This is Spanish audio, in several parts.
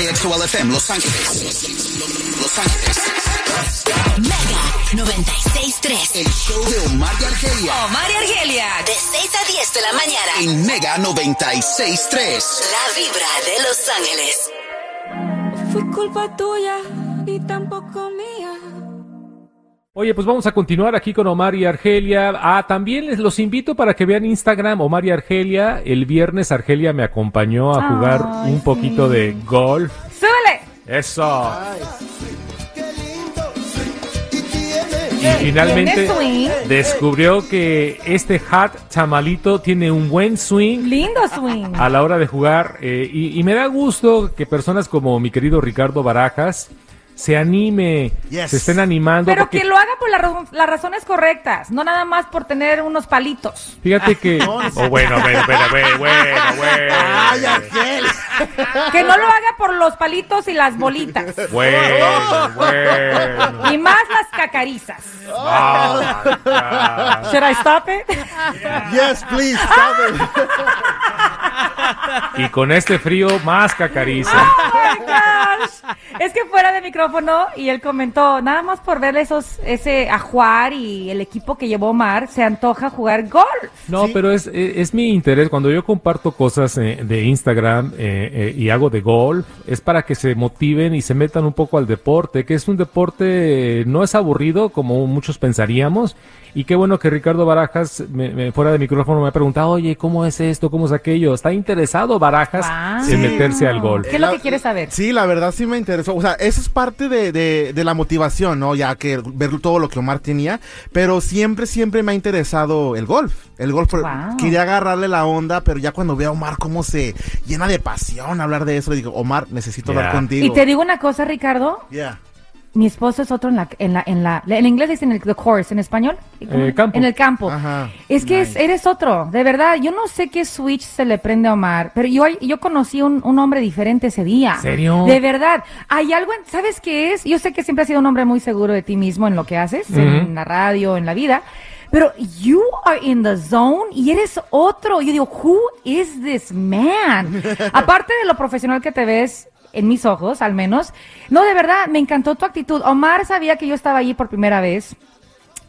KXOL FM Los Ángeles. Los Ángeles. Mega 96.3. El show de Omar y Argelia Omar y Argelia. De 6 a 10 de la mañana. en Mega 96.3. La vibra de Los Ángeles. Fue culpa tuya y tampoco mía. Oye, pues vamos a continuar aquí con Omar y Argelia. Ah, también les los invito para que vean Instagram Omar y Argelia. El viernes Argelia me acompañó a jugar Ay, un poquito sí. de golf. ¡Súbele! Eso. Y finalmente descubrió que este hat chamalito tiene un buen swing Lindo swing. a la hora de jugar eh, y, y me da gusto que personas como mi querido Ricardo Barajas se anime, Yes. se estén animando. Pero porque que lo haga por la las razones correctas, no nada más por tener unos palitos. Fíjate que... No, no Oh, bueno, bueno, bueno, bueno, bueno. Ay, Argel. Que no lo haga por los palitos y las bolitas. Bueno, bueno. Y más las cacarizas. Ah, ya. Should I stop it? Yes, please, stop it. y con este frío, más cacariza. Es que fuera de micrófono y él comentó, nada más por ver esos, ese ajuar y el equipo que llevó Omar, se antoja jugar golf. No, pero es, es, es mi interés. Cuando yo comparto cosas eh, de Instagram eh, eh, y hago de golf, es para que se motiven y se metan un poco al deporte, que es un deporte, eh, no es aburrido como muchos pensaríamos. Y qué bueno que Ricardo Barajas, me- me- fuera de micrófono, me ha preguntado, oye, ¿cómo es esto? ¿Cómo es aquello? ¿Está interesado Barajas Wow. en Sí. meterse al golf? ¿Qué es lo que quieres saber? Sí, la verdad sí me interesó. O sea, eso es parte de, de- de la motivación, ¿no? Ya que ver todo lo que Omar tenía. Pero siempre, siempre me ha interesado el golf. El golf, Wow. quería agarrarle la onda, pero ya cuando veo a Omar cómo se llena de pasión hablar de eso, le digo, Omar, necesito Ya. hablar contigo. Y te digo una cosa, Ricardo. Yeah. Mi esposo es otro en la, en la, en la, en inglés dicen el the course, en español. Eh, campo. En el campo. Ajá. Es que es- eres otro, de verdad. Yo no sé qué switch se le prende a Omar, pero yo, yo conocí un, un hombre diferente ese día. ¿Serio? De verdad. Hay algo, en- ¿sabes qué es? Yo sé que siempre has sido un hombre muy seguro de ti mismo en lo que haces, en la radio, en la vida. Pero you are in the zone y eres otro. Yo digo, who is this man? Aparte de lo profesional que te ves, en mis ojos al menos, no, de verdad, me encantó tu actitud. Omar sabía que yo estaba allí por primera vez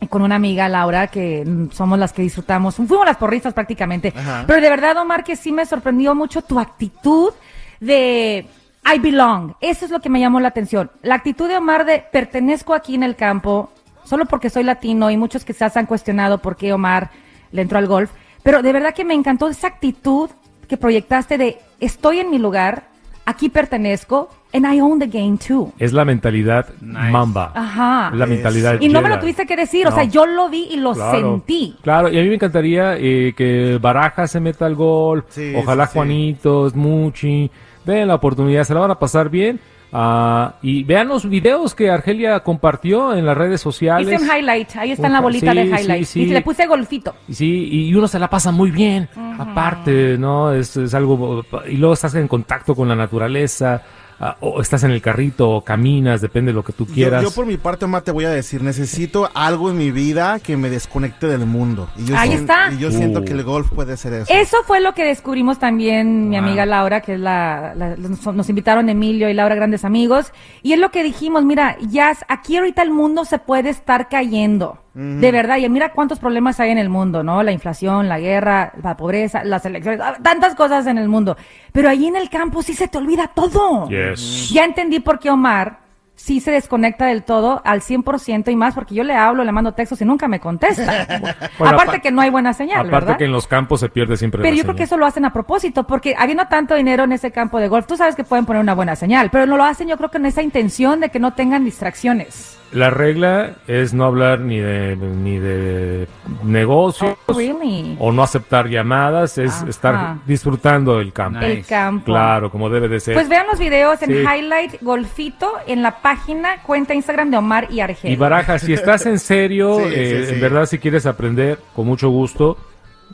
con una amiga, Laura, que mm, somos las que disfrutamos, fuimos las porristas prácticamente. Ajá. Pero de verdad, Omar, que sí me sorprendió mucho tu actitud de I belong. Eso es lo que me llamó la atención. La actitud de Omar de pertenezco aquí en el campo, solo porque soy latino y muchos quizás han cuestionado por qué Omar le entró al golf. Pero de verdad que me encantó esa actitud que proyectaste de estoy en mi lugar, aquí pertenezco, and I own the game too. Es la mentalidad mamba. Ajá. La mentalidad Y no me lo tuviste que decir, o sea, yo lo vi y lo Claro, sentí. Claro, y a mí me encantaría eh, que Baraja se meta al gol. Sí, Ojalá sí, sí. Juanito, Smuchi, den la oportunidad, se la van a pasar bien. Ah, y vean los videos que Argelia compartió en las redes sociales. Hice un highlight, ahí está en la bolita sí, de sí, highlight. sí. Y le puse golfito. Y Sí, y uno se la pasa muy bien. Aparte, ¿no? Es, es algo. Y luego estás en contacto con la naturaleza. Ah, o estás en el carrito, o caminas, depende de lo que tú quieras. yo por mi parte, Omar, te voy a decir, necesito algo en mi vida que me desconecte del mundo. Y yo Ahí está. Y yo siento Uh. que el golf puede ser eso. Eso fue lo que descubrimos también mi amiga Laura, que es la, la- nos, nos invitaron Emilio y Laura, grandes amigos. Y es lo que dijimos, mira, ya aquí ahorita el mundo se puede estar cayendo. De verdad, y mira cuántos problemas hay en el mundo, ¿no? La inflación, la guerra, la pobreza, las elecciones, ah, tantas cosas en el mundo. Pero ahí en el campo sí se te olvida todo. Yes. Ya entendí por qué Omar sí se desconecta del todo al 100% y más porque yo le hablo, le mando textos y nunca me contesta. Bueno, Aparte apa- que no hay buena señal, Aparte ¿verdad? que en los campos se pierde siempre Pero la yo creo que eso lo hacen a propósito, porque habiendo tanto dinero en ese campo de golf, tú sabes que pueden poner una buena señal, pero no lo hacen yo creo que en esa intención de que no tengan distracciones. La regla es no hablar ni de ni de negocios Oh, really? o no aceptar llamadas, es Ajá. estar disfrutando el campo. El campo. Claro, como debe de ser. Pues vean los videos en Sí. Highlight Golfito en la página, cuenta Instagram de Omar y Argel. Y Baraja, si estás en serio, Sí, eh, sí, sí. en verdad si quieres aprender, con mucho gusto,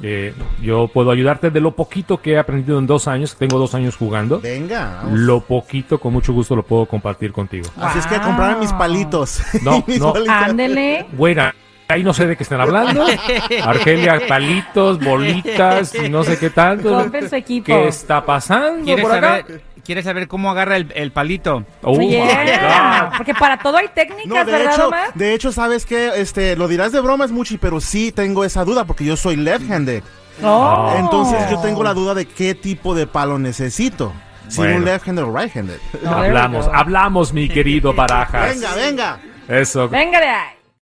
eh, yo puedo ayudarte de lo poquito que he aprendido en dos años, tengo dos años jugando. Venga. vamos. Lo poquito, con mucho gusto lo puedo compartir contigo. Así es que comprarme mis palitos. No, Mis no. Ándele. Güera, ahí no sé de qué están hablando. Argelia, palitos, bolitas y no sé qué tanto. Compren su equipo. ¿Qué está pasando ¿Quieres por acá? saber, quiere saber cómo agarra el, el palito. Oh, Yeah, porque para todo hay técnicas, No, de ¿verdad, hecho, Omar? de hecho, ¿sabes qué? Este, lo dirás de broma, es mucho, pero sí tengo esa duda porque yo soy left-handed. Oh. Entonces yo tengo la duda de qué tipo de palo necesito. Si Bueno. un left-handed o right-handed. No, Hablamos, hablamos, mi querido Barajas. Venga, venga. Eso. Venga de ahí.